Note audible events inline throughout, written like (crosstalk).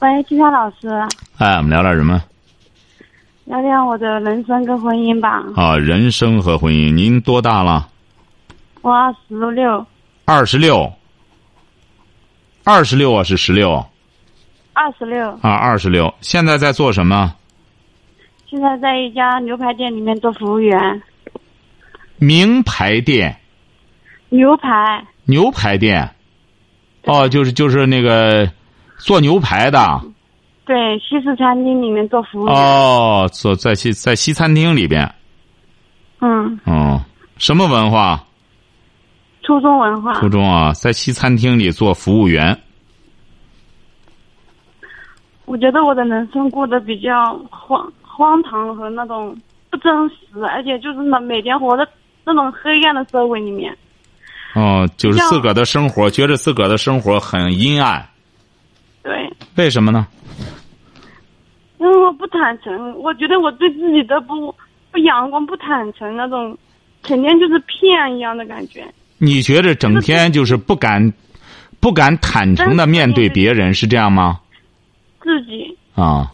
喂，金山老师，哎，我们聊点什么？聊聊我的人生跟婚姻吧。啊，人生和婚姻。您多大了？我二十六，二十六。二十六啊，是十六？二十六。啊，二十六。现在在做什么？现在在一家牛排店里面做服务员。名牌店。牛排。牛排店。哦，就是就是那个。做牛排的，对，西式餐厅里面做服务员。哦，做在西在西餐厅里边。嗯。哦，什么文化？初中文化。初中啊，在西餐厅里做服务员。我觉得我的人生过得比较荒荒唐和那种不真实，而且就是那每天活在那种黑暗的社会里面。哦，就是自个儿的生活，觉得自个儿的生活很阴暗。对，为什么呢？因为我不坦诚，我觉得我对自己的不不阳光、不坦诚那种，肯定就是骗一样的感觉。你觉得整天就是不敢、不敢坦诚的面对别人，是这样吗？自己啊，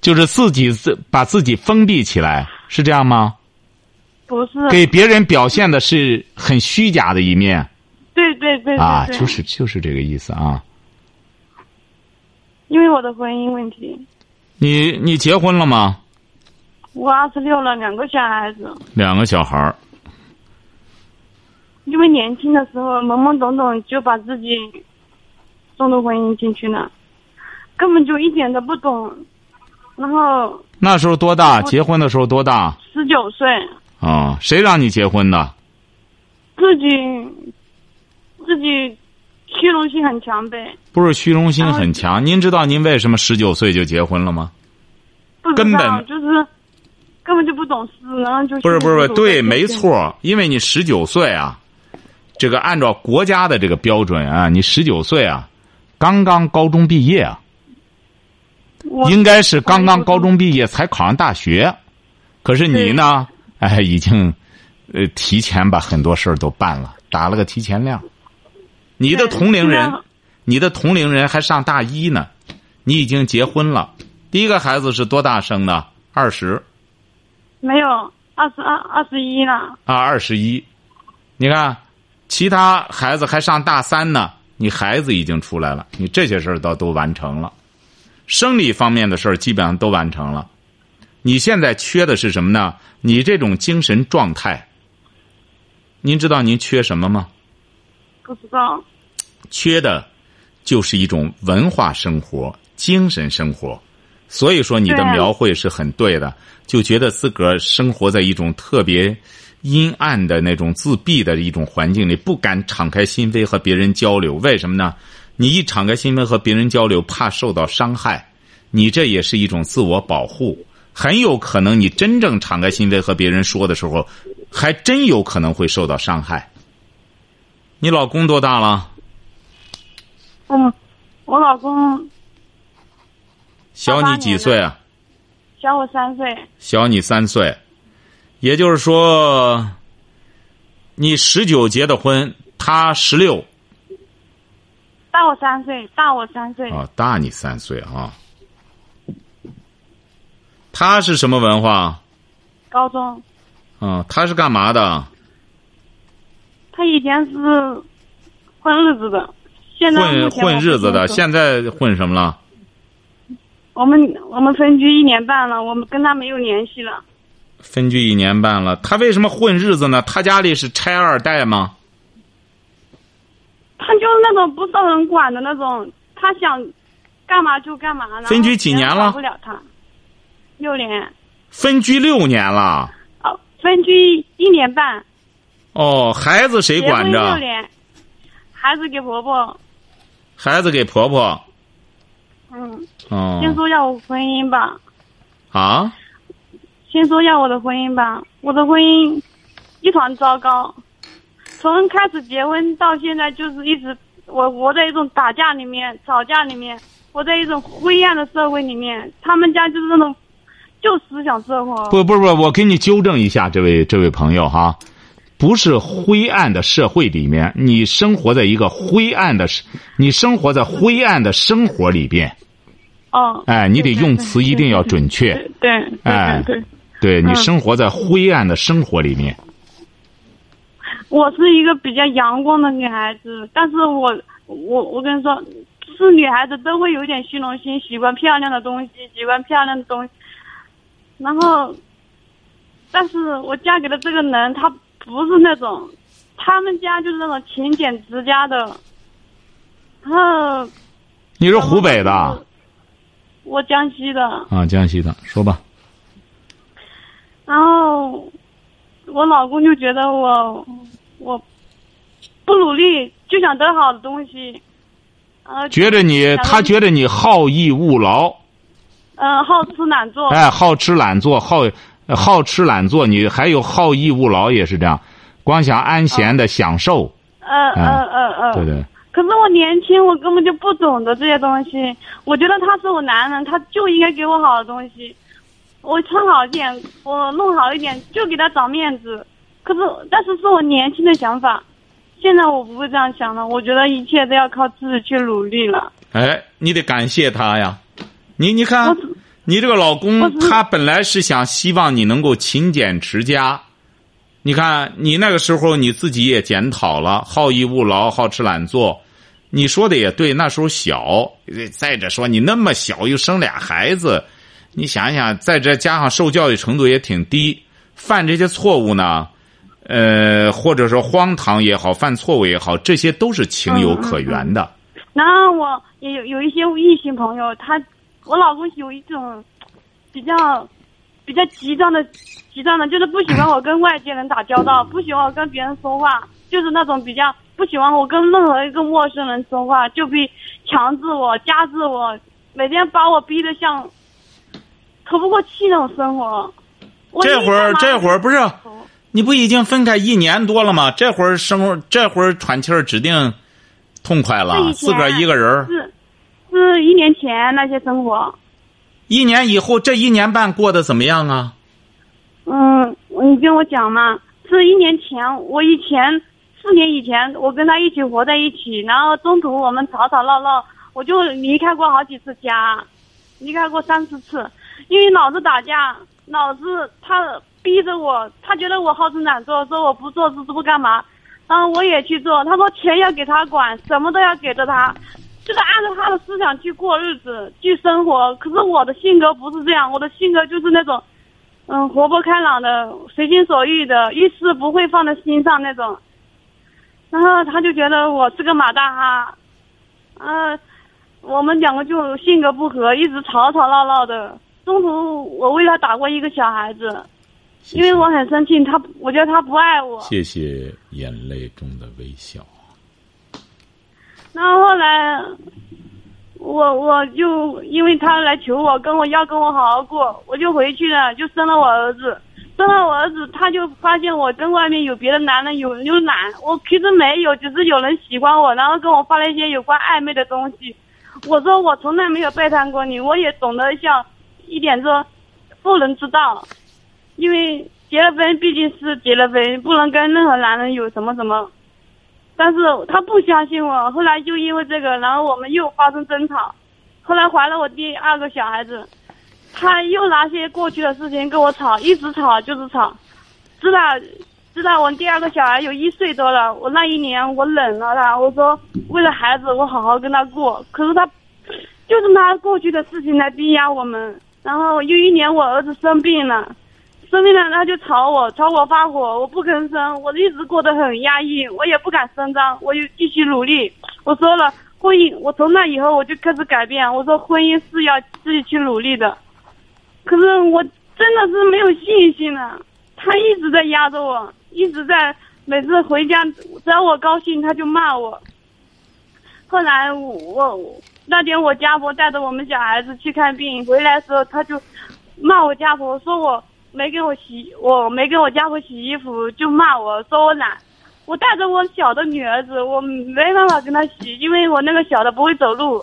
就是自己自把自己封闭起来，是这样吗？不是，给别人表现的是很虚假的一面。对对对啊，就是就是这个意思啊。因为我的婚姻问题，你你结婚了吗？我二十六了，两个小孩子，两个小孩儿。因为年轻的时候懵懵懂懂就把自己送入婚姻进去了，根本就一点都不懂。然后那时候多大？结婚的时候多大？十九岁。啊，谁让你结婚的？自己，自己。虚荣心很强呗，不是虚荣心很强。您知道您为什么十九岁就结婚了吗？根本就是根本就不懂事，然后就不是不是不对，没错，因为你十九岁啊，这个按照国家的这个标准啊，你十九岁啊，刚刚高中毕业啊，应该是刚刚高中毕业才考上大学，可是你呢，哎，已经呃提前把很多事儿都办了，打了个提前量。你的同龄人，你的同龄人还上大一呢，你已经结婚了。第一个孩子是多大生的？二十？没有，二十二，二十一了。啊，二十一。你看，其他孩子还上大三呢，你孩子已经出来了，你这些事儿倒都完成了，生理方面的事儿基本上都完成了。你现在缺的是什么呢？你这种精神状态。您知道您缺什么吗？不知道。缺的，就是一种文化生活、精神生活。所以说，你的描绘是很对的。就觉得自个儿生活在一种特别阴暗的那种自闭的一种环境里，不敢敞开心扉和别人交流。为什么呢？你一敞开心扉和别人交流，怕受到伤害。你这也是一种自我保护。很有可能，你真正敞开心扉和别人说的时候，还真有可能会受到伤害。你老公多大了？嗯，我老公小你几岁啊？小我三岁。小你三岁，也就是说，你十九结的婚，他十六。大我三岁，大我三岁。哦，大你三岁啊。他是什么文化？高中。啊，他是干嘛的？他以前是混日子的。现在混混日子的，现在混什么了？我们我们分居一年半了，我们跟他没有联系了。分居一年半了，他为什么混日子呢？他家里是拆二代吗？他就是那种不受人管的那种，他想干嘛就干嘛。分居几年了？不了他，六年。分居六年了。哦，分居一年半。哦，孩子谁管着？孩子给婆婆。孩子给婆婆，嗯，哦，先说一下我婚姻吧，啊，先说一下我的婚姻吧。我的婚姻一团糟糕，从开始结婚到现在就是一直我活在一种打架里面、吵架里面，活在一种灰暗的社会里面。他们家就是那种旧思想社会。不不不，我给你纠正一下，这位这位朋友哈，不是灰暗的社会里面，你生活在一个灰暗的，你生活在灰暗的生活里边。哦，哎，你得用词一定要准确。对哎对对。你嗯生活在灰暗的生活里面。我是一个比较阳光的女孩子，但是我我我跟你说，是女孩子都会有点虚荣心，喜欢漂亮的东西，喜欢漂亮的东西。然后，但是我嫁给了这个人，他不是那种，他们家就是那种勤俭持家的。然后你是湖北的我江西的，啊？江西的，说吧。然后我老公就觉得我我不努力就想得好的东西，呃，觉得你，他觉得你好逸恶劳，嗯好吃懒做，哎，好吃懒做，好好吃懒做，你还有好逸恶劳也是这样，光想安闲的享受，嗯嗯嗯嗯，对对。可是我年轻，我根本就不懂得这些东西。我觉得他是我男人，他就应该给我好的东西。我穿好一点，我弄好一点，就给他找面子。可是，但是是我年轻的想法。现在我不会这样想了，我觉得一切都要靠自己去努力了。哎，你得感谢他呀！你你看我，你这个老公他本来是想希望你能够勤俭持家。你看，你那个时候你自己也检讨了，好逸恶劳，好吃懒做。你说的也对，那时候小。再者说，你那么小又生俩孩子，你想想，再这加上受教育程度也挺低，犯这些错误呢，呃，或者说荒唐也好，犯错误也好，这些都是情有可原的。然后我也有有一些异性朋友，他我老公有一种比较比较极端的极端的，就是不喜欢我跟外界人打交道，(laughs) 不喜欢我跟别人说话，就是那种比较不喜欢我跟任何一个陌生人说话，就比强制我、压制我，每天把我逼得像透不过气那种生活。这会儿这会儿不是你不已经分开一年多了吗？这会儿生活这会儿喘气儿指定痛快了，自个儿一个人儿。是是一年前那些生活。一年以后，这一年半过得怎么样啊？嗯，你跟我讲嘛，是一年前，我以前四年以前，我跟他一起活在一起，然后中途我们吵吵闹闹，我就离开过好几次家，离开过三四次，因为老是打架，老是他逼着我，他觉得我好吃懒做，说我不做事不干嘛，然后我也去做，他说钱要给他管，什么都要给着他。就是按照他的思想去过日子，去生活。可是我的性格不是这样，我的性格就是那种，嗯，活泼开朗的，随心所欲的，遇事不会放在心上那种。然后他就觉得我是个马大哈，呃，我们两个就性格不合，一直吵吵闹闹的。中途我为他打过一个小孩子，因为我很生气，他我觉得他不爱我。谢谢眼泪中的微笑。然后后来，我我就因为他来求我，跟我要跟我好好过，我就回去了，就生了我儿子。生了我儿子，他就发现我跟外面有别的男人有有懒，我其实没有，只是有人喜欢我，然后跟我发了一些有关暧昧的东西。我说我从来没有背叛过你，我也懂得像一点说不能知道，因为结了婚毕竟是结了婚，不能跟任何男人有什么什么。但是他不相信我，后来就因为这个，然后我们又发生争吵，后来怀了我第二个小孩子，他又拿些过去的事情跟我吵，一直吵就是吵，知道，知道我第二个小孩有一岁多了，我那一年我忍了他，我说为了孩子我好好跟他过，可是他就是拿过去的事情来逼压我们，然后又一年我儿子生病了。生病了，他就吵我，吵我发火，我不吭声，我一直过得很压抑，我也不敢声张，我就继续努力。我说了，婚姻，我从那以后我就开始改变，我说婚姻是要自己去努力的。可是我真的是没有信心了，他一直在压着我，一直在每次回家，只要我高兴他就骂我。后来我我那天我家婆带着我们小孩子去看病，回来的时候他就骂我家婆，说我没给我洗，我没给我家婆洗衣服，就骂我说我懒。我带着我小的女儿子，我没办法跟她洗，因为我那个小的不会走路。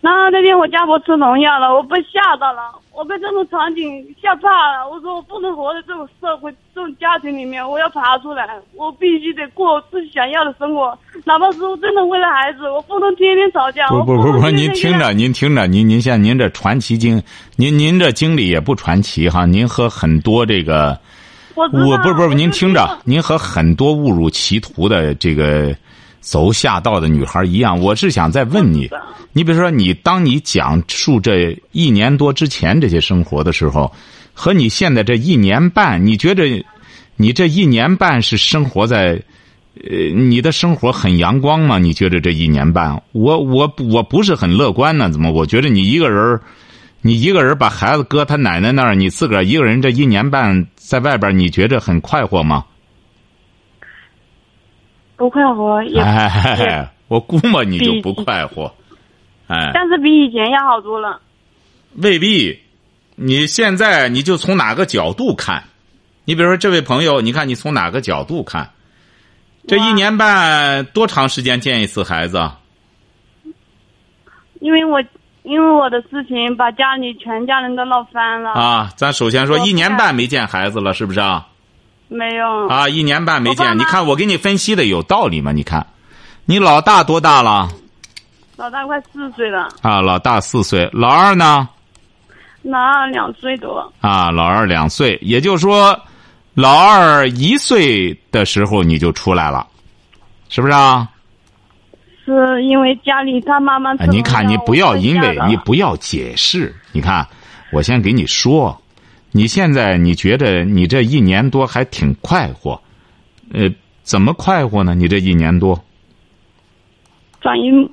然后那天我家婆吃农药了，我被吓到了，我被这种场景吓怕了。我说我不能活在这种社会、这种家庭里面，我要爬出来，我必须得过自己想要的生活，哪怕是我真的为了孩子，我不能天天吵架。不不不不，您听着，您听着，您您像您这传奇经，您您这经历也不传奇哈，您和很多这个，我不是不是，您听着，您和很多误入歧途的这个走下道的女孩一样，我是想再问你你比如说你当你讲述这一年多之前这些生活的时候，和你现在这一年半，你觉得你这一年半是生活在？呃，你的生活很阳光吗？你觉得这一年半，我我我不是很乐观呢？怎么？我觉得你一个人，你一个人把孩子搁他奶奶那儿，你自个儿一个人这一年半在外边，你觉着很快活吗？不快活，也、哎，(laughs) 我估摸你就不快活。哎，但是比以前要好多了。未必。你现在你就从哪个角度看？你比如说这位朋友，你看你从哪个角度看？这一年半多长时间见一次孩子啊？因为我因为我的事情把家里全家人都闹翻了。啊，咱首先说一年半没见孩子了，是不是啊？没有。啊，一年半没见，你看我给你分析的有道理吗？你看，你老大多大了？老大快四岁了，啊，老大四岁，老二呢？老二两岁多。啊，老二两岁，也就是说，老二一岁的时候你就出来了，是不是啊？是因为家里他妈妈。你看，你不要因为你不要解释。你看，我先给你说，你现在你觉得你这一年多还挺快活，呃，怎么快活呢？你这一年多，转移，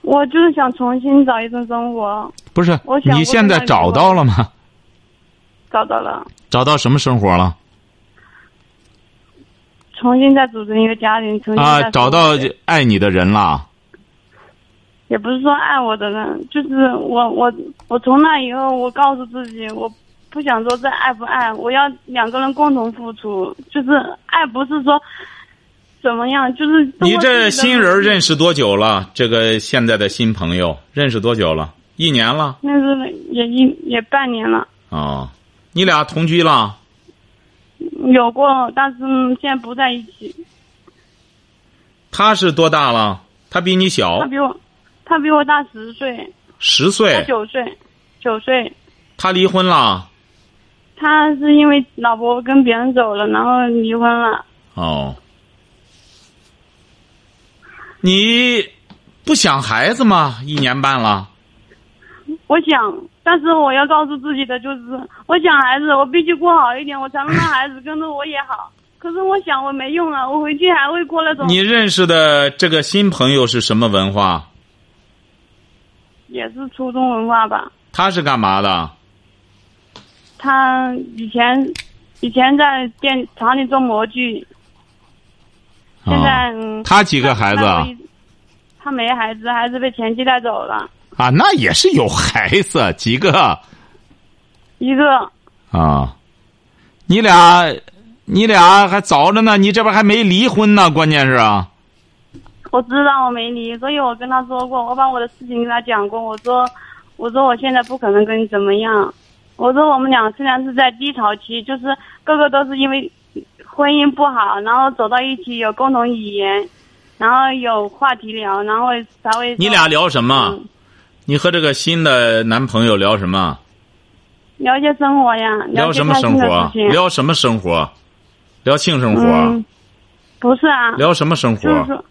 我就是想重新找一份生活，不是我想你现在找到了吗？找到了，找到什么生活了？重新再组成一个家庭，重新啊，找到爱你的人了。也不是说爱我的人，就是我我我从那以后，我告诉自己，我不想说这爱不爱，我要两个人共同付出，就是爱不是说怎么样，就是你这新人认识多久了？这个现在的新朋友认识多久了？一年了。那是也一也半年了，哦，你俩同居了？有过，但是现在不在一起。他是多大了？他比你小他比我，他比我大十岁，十岁。九岁，九岁。他离婚了。他是因为老婆跟别人走了，然后离婚了。哦，你不想孩子吗？一年半了。我想，但是我要告诉自己的就是，我想孩子，我必须过好一点，我才能让孩子跟着我也好。(laughs) 可是我想我没用了，我回去还会过那种，你认识的这个新朋友是什么文化？也是初中文化吧。他是干嘛的？他以前以前在电厂里做模具，现在、他几个孩子啊？他没孩子，孩子被前妻带走了，啊，那也是有孩子，几个一个啊？你俩，你俩还早着呢，你这边还没离婚呢，关键是啊。我知道我没离，所以我跟他说过，我把我的事情跟他讲过。我说，我说我现在不可能跟你怎么样。我说我们俩虽然是在低潮期，就是个个都是因为婚姻不好，然后走到一起有共同语言，然后有话题聊，然后才会。你俩聊什么？嗯你和这个新的男朋友聊什么？聊一些生活呀，聊什么生活。聊什么生活？聊性生活？嗯，不是啊，聊什么生活？就是说，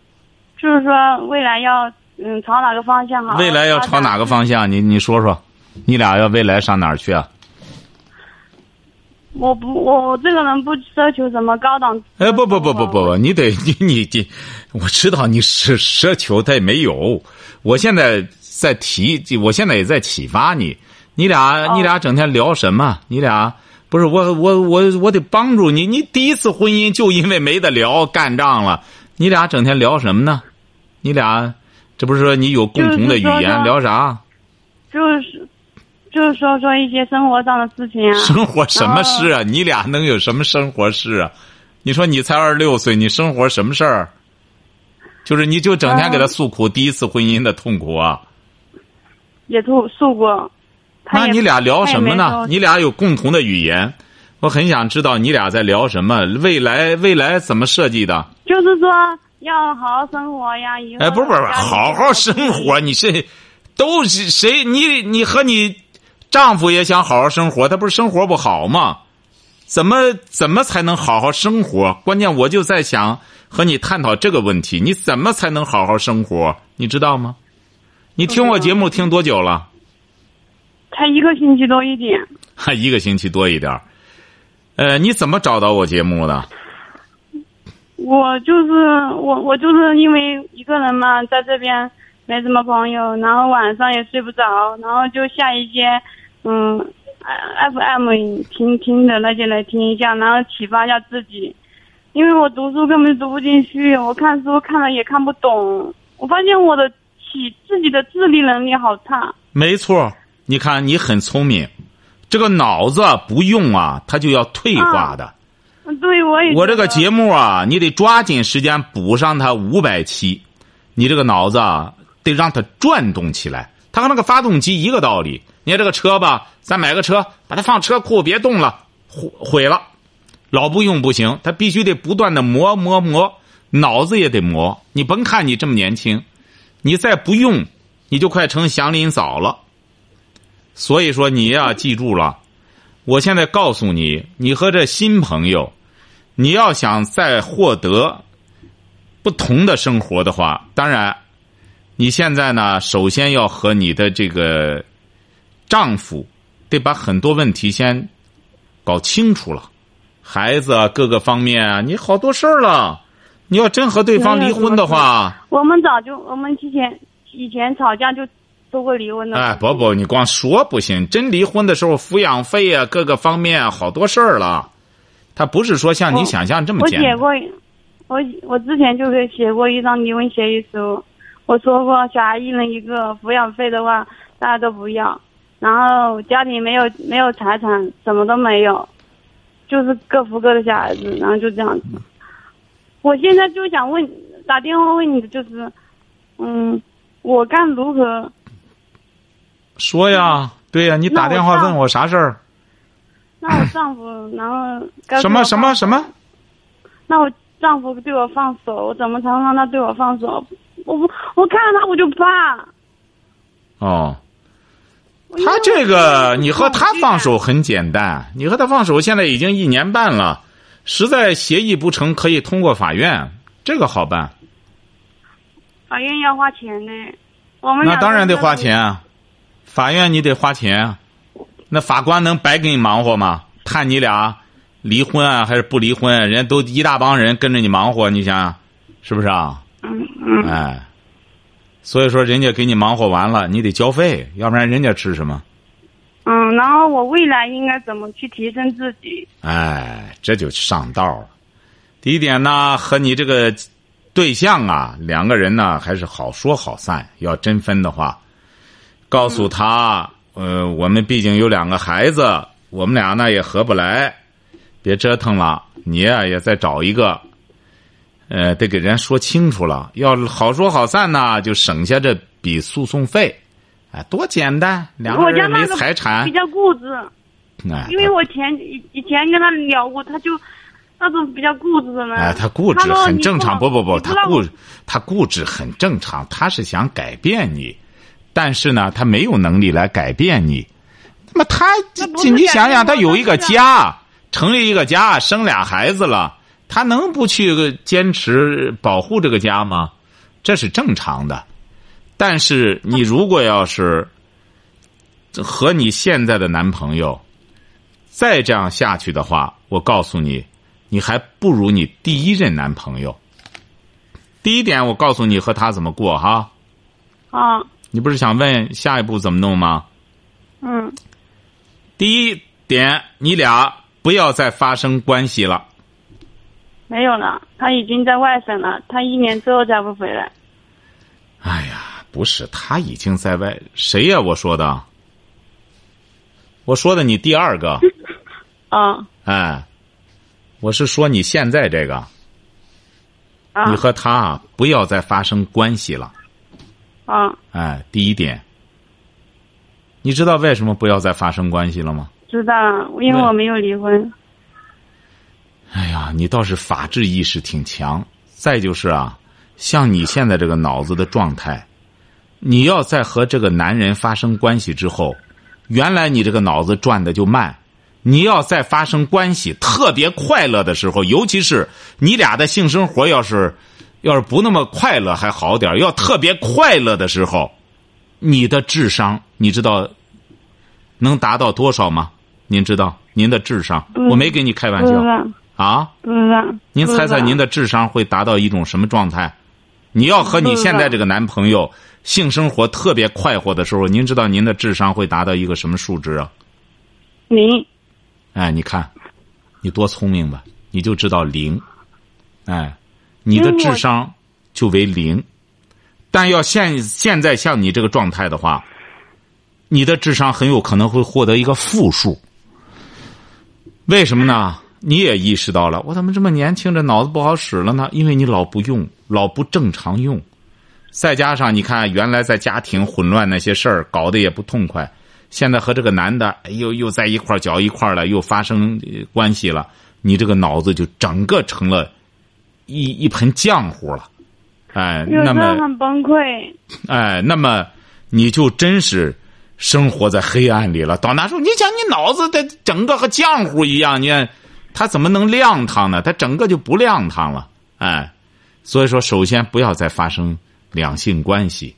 就是说未来要嗯朝哪个方向好？未来要朝哪个方向？你你说说，你俩要未来上哪儿去啊？我不，我我这个人不奢求什么高档。哎，不不不不不不，你得 (laughs) 你你你，我知道你是奢求，他也没有。我现在在提，我现在也在启发你。你俩哦你俩整天聊什么？你俩不是我我我我得帮助你。你第一次婚姻就因为没得聊干仗了。你俩整天聊什么呢？你俩这不是说你有共同的语言聊啥？就是就是说说一些生活上的事情啊。生活什么事啊？你俩能有什么生活事啊？你说你才二十六岁，你生活什么事儿？就是你就整天给他诉苦第一次婚姻的痛苦啊？也诉诉过。那你俩聊什么呢？你俩有共同的语言，我很想知道你俩在聊什么，未来未来怎么设计的？就是说要好好生活呀，以后哎，不是不是，好好生活，你是都是谁？你你和你丈夫也想好好生活，他不是生活不好吗？怎么怎么才能好好生活？关键我就在想和你探讨这个问题，你怎么才能好好生活？你知道吗？你听我节目听多久了？才一个星期多一点。还一个星期多一点儿呃，你怎么找到我节目的？我就是我，我就是因为一个人嘛，在这边没什么朋友，然后晚上也睡不着，然后就下一些嗯，F M 听听的那些来听一下，然后启发一下自己。因为我读书根本读不进去，我看书看了也看不懂。我发现我的起自己的自理能力好差。没错，你看你很聪明，这个脑子不用啊，它就要退化的。嗯，对，我也我这个节目啊，你得抓紧时间补上它五百期，你这个脑子啊得让它转动起来。它和那个发动机一个道理。你这个车吧，咱买个车，把它放车库别动了，毁毁了，老不用不行，它必须得不断的磨磨磨，脑子也得磨。你甭看你这么年轻，你再不用，你就快成祥林嫂了。所以说你呀，记住了，我现在告诉你，你和这新朋友。你要想再获得不同的生活的话，当然，你现在呢，首先要和你的这个丈夫得把很多问题先搞清楚了，孩子啊，各个方面啊，你好多事儿了。你要真和对方离婚的话，我们早就我们之前以前吵架就说过离婚的。哎，不不，你光说不行，真离婚的时候，抚养费啊，各个方面啊，好多事儿了。他不是说像你想象这么简单。我写过，我我之前就是写过一张离婚协议书，我说过小孩一人一个，抚养费的话大家都不要，然后家里没有没有财产，什么都没有，就是各扶各的小孩子，然后就这样子。我现在就想问，打电话问你的就是，嗯，我该如何？说呀，对呀，你打电话问我啥事儿？那我丈夫，然后该什么什么什么？那我丈夫对我放手，我怎么才能让他对我放手？我不，我看到他我就怕。哦，他这个你和他放手很简单，你和他放手现在已经一年半了，实在协议不成，可以通过法院，这个好办。法院要花钱的。我们俩那当然得花钱啊，法院你得花钱啊，那法官能白给你忙活吗？判你俩离婚啊，还是不离婚？人家都一大帮人跟着你忙活，你想想，是不是啊？嗯嗯，哎，所以说人家给你忙活完了，你得交费，要不然人家吃什么？嗯，然后我未来应该怎么去提升自己？哎，这就上道了。第一点呢，和你这个对象啊，两个人呢还是好说好散。要真分的话，告诉他，呃，我们毕竟有两个孩子，我们俩呢也合不来，别折腾了。你呀、也再找一个，呃，得给人家说清楚了。要好说好散呢，就省下这笔诉讼费。哎，多简单，两个人没财产比，较固执，哎，因为我前以以前跟他聊过，他就那种比较固执的人。哎，他固执很正常，不不不不，他固他固执很正常，他是想改变你，但是呢，他没有能力来改变你。那么他，你想想，他有一个家，成立一个家，生俩孩子了，他能不去坚持保护这个家吗？这是正常的。但是你如果要是和你现在的男朋友再这样下去的话，我告诉你，你还不如你第一任男朋友。第一点，我告诉你和他怎么过哈。啊，你不是想问下一步怎么弄吗？嗯，第一点，你俩不要再发生关系了。没有了，他已经在外省了，他一年之后才会回来。哎呀，不是，他已经在外。谁呀？我说的。我说的你第二个。啊。(laughs) 哎，我是说你现在这个。啊。你和他不要再发生关系了。啊。哎，第一点。你知道为什么不要再发生关系了吗？知道，因为我没有离婚。哎呀，你倒是法治意识挺强。再就是啊，像你现在这个脑子的状态，你要在和这个男人发生关系之后，原来你这个脑子转的就慢。你要再发生关系，特别快乐的时候，尤其是你俩的性生活要是要是不那么快乐还好点要特别快乐的时候，你的智商你知道能达到多少吗？您知道您的智商？我没跟你开玩笑。啊，不知道。您猜猜您的智商会达到一种什么状态？你要和你现在这个男朋友性生活特别快活的时候，您知道您的智商会达到一个什么数值啊？零。哎，你看，你多聪明吧？你就知道零。哎，你的智商就为零。但要现现在像你这个状态的话，你的智商很有可能会获得一个负数。为什么呢？你也意识到了，我怎么这么年轻，这脑子不好使了呢？因为你老不用，老不正常用，再加上你看，原来在家庭混乱那些事儿，搞得也不痛快。现在和这个男的又又在一块搅一块了，又发生关系了，你这个脑子就整个成了一一盆浆糊了。哎，那么很崩溃。哎，那么你就真是生活在黑暗里了。到那时候，你想，你脑子的整个和浆糊一样，你。他怎么能亮堂呢？他整个就不亮堂了，哎，所以说，首先不要再发生两性关系。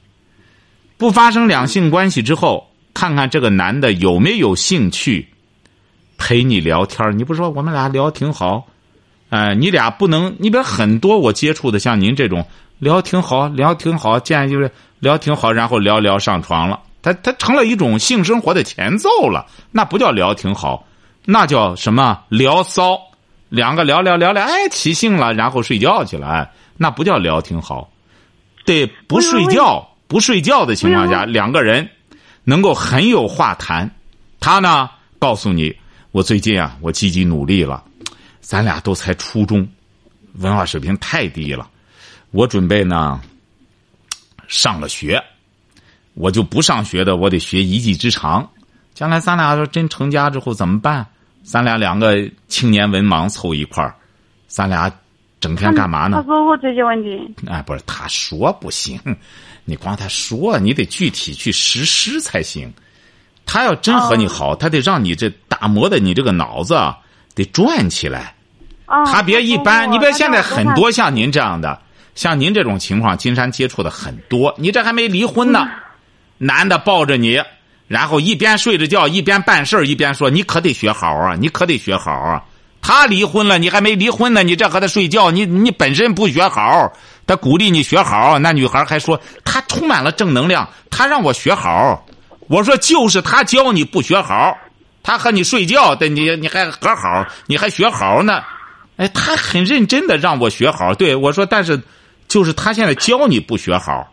不发生两性关系之后，看看这个男的有没有兴趣陪你聊天你不说我们俩聊挺好，哎，你俩不能，你比如很多我接触的像您这种聊挺好，聊挺好，见就是聊挺好，然后聊聊上床了，他他成了一种性生活的前奏了，那不叫聊挺好。那叫什么聊骚？两个聊聊聊聊，哎，起兴了，然后睡觉去了，哎，那不叫聊挺好。对，不睡觉，不睡觉的情况下，两个人能够很有话谈。他呢，告诉你，我最近啊，我积极努力了，咱俩都才初中，文化水平太低了。我准备呢，上了学，我就不上学的，我得学一技之长。将来咱俩说真成家之后怎么办？咱俩两个青年文盲凑一块儿，咱俩整天干嘛呢？他说过这些问题。哎，不是，他说不行，你光他说，你得具体去实施才行。他要真和你好，他得让你这打磨的你这个脑子得转起来。他别一般，你别现在很多像您这样的，像您这种情况，金山接触的很多。你这还没离婚呢，男的抱着你。然后一边睡着觉一边办事一边说：“你可得学好啊，你可得学好啊。”他离婚了，你还没离婚呢，你这和他睡觉，你你本身不学好，他鼓励你学好，那女孩还说他充满了正能量，他让我学好。我说就是他教你不学好，他和你睡觉的你你还和好，你还学好呢。哎，他很认真的让我学好。对我说，但是就是他现在教你不学好。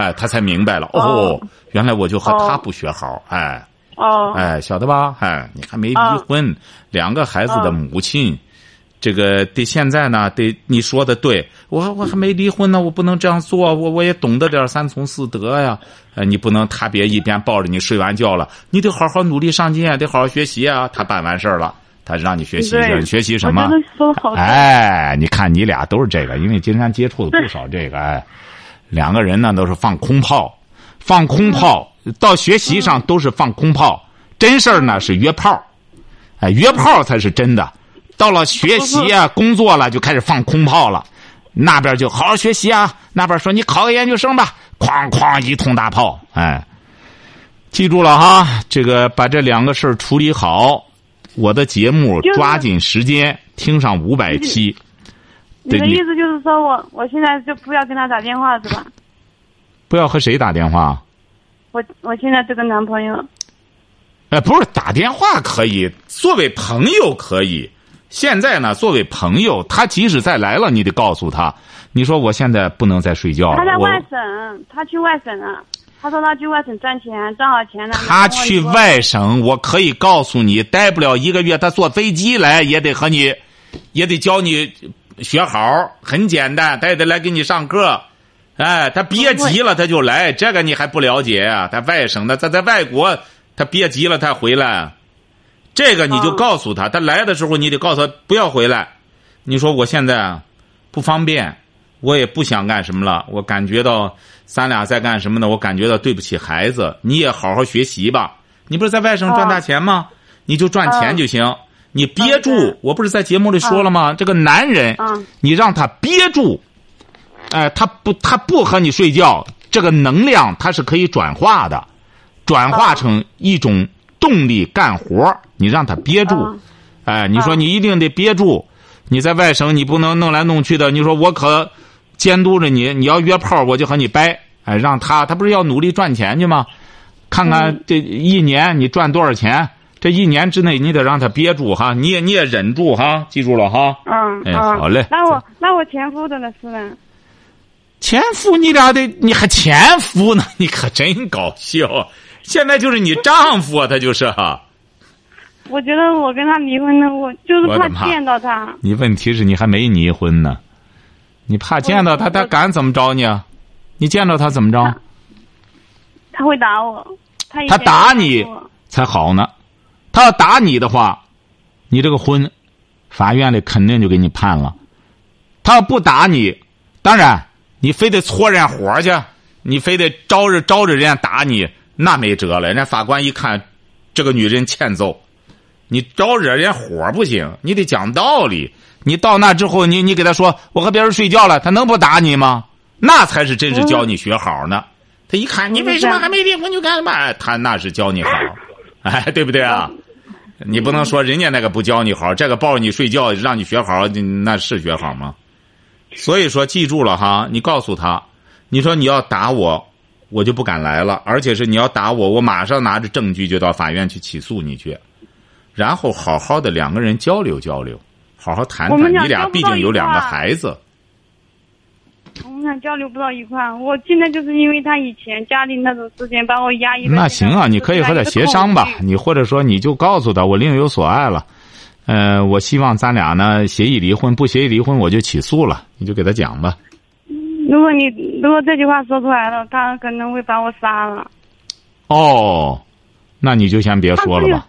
哎，他才明白了哦，原来我就和他不学好，哎，哦，哎，晓得吧？哎，你还没离婚，两个孩子的母亲，这个得现在呢，得你说的对，我我还没离婚呢，我不能这样做，我我也懂得点三从四德呀，哎，你不能他别一边抱着你睡完觉了，你得好好努力上进啊，得好好学习啊。他办完事儿了，他让你学习，学习什么？哎，你看你俩都是这个，因为经常接触的不少这个，哎。两个人呢都是放空炮，放空炮到学习上都是放空炮，真事儿呢是约炮，哎，约炮才是真的。到了学习啊，(laughs) 工作了就开始放空炮了，那边就好好学习啊，那边说你考个研究生吧，哐哐一通大炮，哎，记住了哈，这个把这两个事儿处理好，我的节目抓紧时间听上五百期。你的意思就是说我我现在就不要跟他打电话是吧？不要和谁打电话？我我现在这个男朋友。哎，不是打电话可以，作为朋友可以。现在呢，作为朋友，他即使再来了，你得告诉他，你说我现在不能再睡觉了，他在外省，他去外省了。他说他去外省赚钱，赚好钱了。他去外省，我可以告诉你，待不了一个月，他坐飞机来也得和你，也得教你学好，很简单，他也得来给你上课。哎，他憋急了他就来，这个你还不了解啊？他外省的，他在外国，他憋急了他回来。这个你就告诉他，他来的时候你得告诉他不要回来。你说我现在不方便，我也不想干什么了，我感觉到。咱俩在干什么呢？我感觉到对不起孩子，你也好好学习吧。你不是在外省赚大钱吗？你就赚钱就行。你憋住，我不是在节目里说了吗？这个男人，你让他憋住，哎，他不，他不和你睡觉，这个能量他是可以转化的，转化成一种动力干活你让他憋住，哎，你说你一定得憋住。你在外省，你不能弄来弄去的。你说我可。监督着你，你要约炮，我就和你掰。哎，让他，他不是要努力赚钱去吗？看看这一年你赚多少钱？这一年之内你得让他憋住哈，你也你也忍住哈，记住了哈。嗯，哎，好嘞。那我那我前夫的呢是呢？前夫你俩得你还前夫呢？你可真搞笑！现在就是你丈夫，啊他就是哈。我觉得我跟他离婚呢，我就是怕见到他。你问题是你还没离婚呢。你怕见到他，他敢怎么着你？啊你见到他怎么着？他会打我，他他打你才好呢。他要打你的话，你这个婚，法院里肯定就给你判了。他要不打你，当然你非得搓人家火去，你非得招着招着人家打你，那没辙了。人家法官一看，这个女人欠揍，你招惹人家火不行，你得讲道理。你到那之后，你你给他说我和别人睡觉了，他能不打你吗？那才是真是教你学好呢。他一看你为什么还没离婚就干什么？他那是教你好，(laughs) 哎，对不对啊？你不能说人家那个不教你好，这个抱着你睡觉让你学好，那是学好吗？所以说记住了哈，你告诉他，你说你要打我，我就不敢来了，而且是你要打我，我马上拿着证据就到法院去起诉你去，然后好好的两个人交流交流。好好谈谈，你俩毕竟有两个孩子。我们俩交流不到一块，我现在就是因为他以前家里那种事情把我压抑。那行啊，你可以和他协商吧，你或者说你就告诉他我另有所爱了，呃，我希望咱俩呢协议离婚，不协议离婚我就起诉了，你就给他讲吧。如果你如果这句话说出来了，他可能会把我杀了。哦，那你就先别说了吧。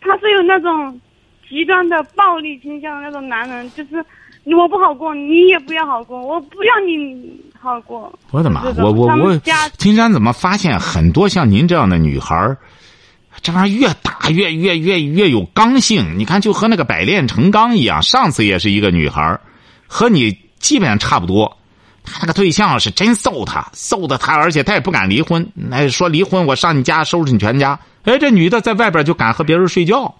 他是有那种。极端的暴力倾向的那种男人，就是我不好过，你也不要好过，我不要你好过。我的妈！我我我，金山怎么发现很多像您这样的女孩这玩意儿越打越越越越有刚性。你看，就和那个百炼成钢一样。上次也是一个女孩和你基本上差不多。她那个对象是真揍她，揍的她，而且她也不敢离婚。那说离婚，我上你家收拾你全家。哎，这女的在外边就敢和别人睡觉。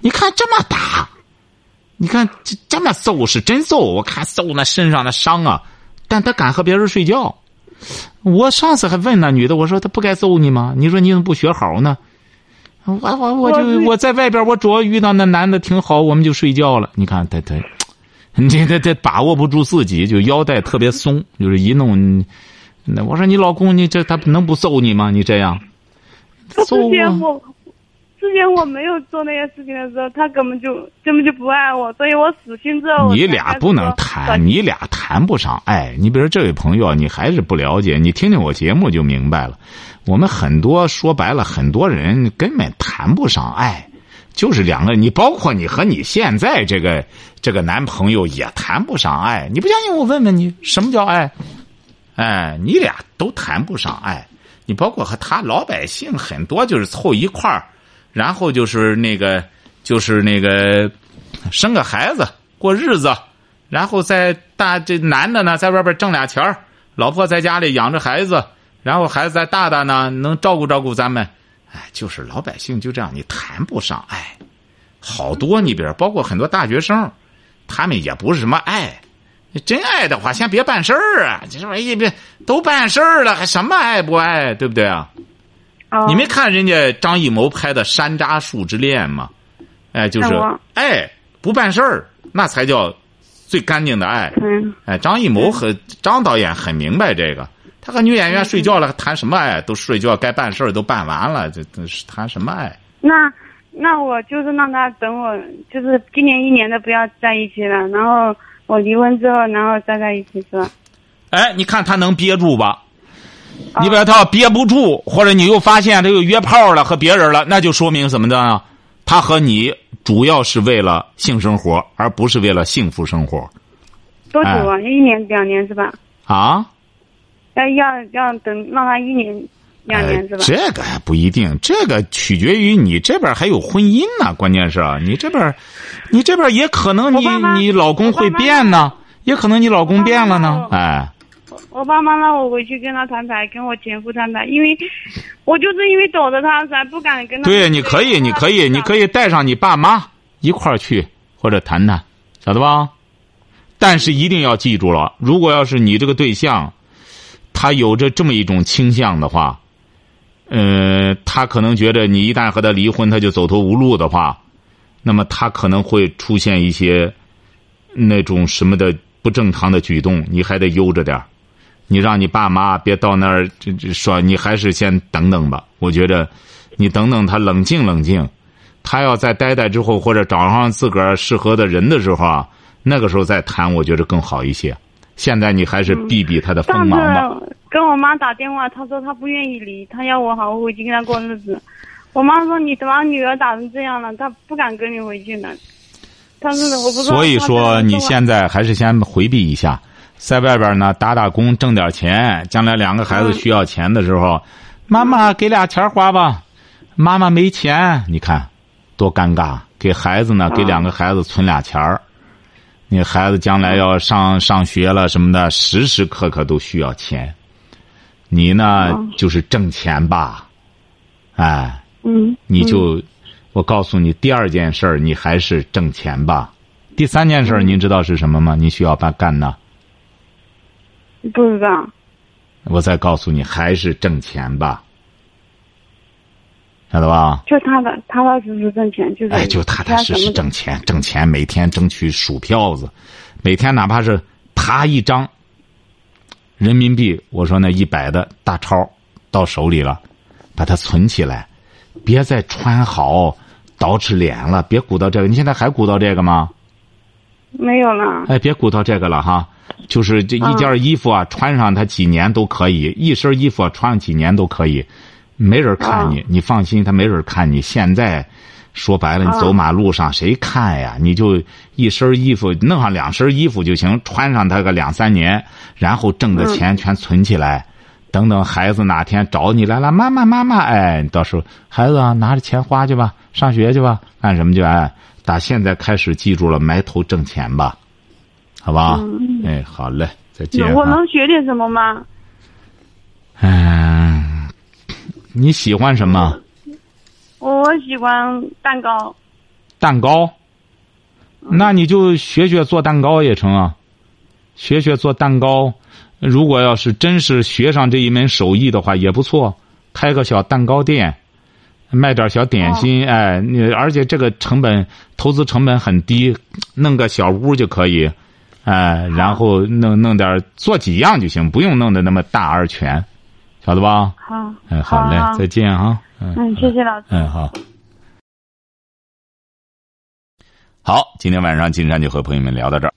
你看这么打，你看这这么揍是真揍，我看揍那身上的伤啊，但他敢和别人睡觉。我上次还问那女的，我说他不该揍你吗？你说你怎么不学好呢？我我我就我在外边，我主要遇到那男的挺好，我们就睡觉了。你看他他，你这这把握不住自己，就腰带特别松，就是一弄，那我说你老公，你这他能不揍你吗？你这样，揍我。之前我没有做那些事情的时候，他根本就根本就不爱我，所以我死心之后。你俩不能谈，你俩谈不上爱。你比如这位朋友，你还是不了解，你听听我节目就明白了。我们很多说白了，很多人根本谈不上爱，就是两个人。你包括你和你现在这个这个男朋友也谈不上爱。你不相信我问问你，什么叫爱？哎，你俩都谈不上爱。你包括和他老百姓很多就是凑一块儿。然后就是那个，就是那个，生个孩子过日子，然后在大这男的呢，在外边挣俩钱老婆在家里养着孩子，然后孩子再大大呢，能照顾照顾咱们。哎，就是老百姓就这样，你谈不上爱。好多你比如包括很多大学生，他们也不是什么爱。真爱的话，先别办事儿啊！这玩意别都办事儿了，还什么爱不爱？对不对啊？你没看人家张艺谋拍的《山楂树之恋》吗？哎，就是哎，不办事儿，那才叫最干净的爱。嗯，哎，张艺谋和张导演很明白这个，他和女演员睡觉了，谈什么爱？都睡觉，该办事儿都办完了，这这是谈什么爱？那那我就是让他等我，就是今年一年的不要在一起了，然后我离婚之后，然后再在一起是吧？哎，你看他能憋住吧？啊你把他憋不住，或者你又发现他又约炮了和别人了，那就说明什么呢？他和你主要是为了性生活，而不是为了幸福生活多久啊？一年两年是吧？啊。要要要等让他一年两年是吧？哎这个还不一定，这个取决于你这边还有婚姻呢。关键是啊，你这边，你这边也可能你你老公会变呢，也可能你老公变了呢。哎，我爸妈让我回去跟他摊牌，跟我前夫摊牌，因为我就是因为躲着他才不敢跟他。对，你可以，你可以，你可以带上你爸妈一块儿去，或者谈谈，晓得吧？但是一定要记住了，如果要是你这个对象，他有着这么一种倾向的话，呃，他可能觉得你一旦和他离婚，他就走投无路的话，那么他可能会出现一些那种什么的不正常的举动，你还得悠着点儿你让你爸妈别到那儿这这说，你还是先等等吧。我觉着，你等等他冷静冷静，他要再待待之后，或者找上自个儿适合的人的时候啊，那个时候再谈，我觉着更好一些。现在你还是避避他的锋芒吧。次跟我妈打电话，她说她不愿意离，她要我好好回去跟她过日子。我妈说你把女儿打成这样了，她不敢跟你回去了。但是我不知道。所以说，你现在还是先回避一下，在外边呢打打工挣点钱，将来两个孩子需要钱的时候，妈妈给俩钱花吧。妈妈没钱，你看多尴尬。给孩子呢，给两个孩子存俩钱儿。你孩子将来要上上学了什么的，时时刻刻都需要钱。你呢，就是挣钱吧，哎。嗯，你就，我告诉你，第二件事儿你还是挣钱吧。第三件事儿您知道是什么吗？你需要办干的。不知道。我再告诉你，还是挣钱吧，晓得吧？就踏踏踏踏实实挣钱，就是哎，就踏踏实实挣钱，挣钱，每天争取数票子，每天哪怕是啪一张人民币，我说那一百的大钞到手里了，把它存起来，别再穿好捯饬脸了，别鼓捣这个。你现在还鼓捣这个吗？没有了。哎，别鼓捣这个了哈，就是这一件衣服啊，穿上它几年都可以，一身衣服啊穿上几年都可以，没人看你，你放心，他没人看你。现在说白了，你走马路上谁看呀？你就一身衣服弄上两身衣服就行，穿上它个两三年，然后挣的钱全存起来，等等孩子哪天找你来了，妈妈妈妈，哎，到时候孩子啊拿着钱花去吧，上学去吧，干什么去？哎。打现在开始，记住了，埋头挣钱吧，好吧？嗯、哎，好嘞，再见。我能学点什么吗？嗯，你喜欢什么？我喜欢蛋糕。蛋糕？那你就学学做蛋糕也成啊，学学做蛋糕。如果要是真是学上这一门手艺的话，也不错，开个小蛋糕店。卖点小点心，哦、哎，你而且这个成本投资成本很低，弄个小屋就可以，哎，然后弄弄点做几样就行，不用弄得那么大而全，晓得吧？好，哎，好嘞，好再见哈。嗯，嗯谢谢老师。嗯，好。好，今天晚上金山就和朋友们聊到这儿。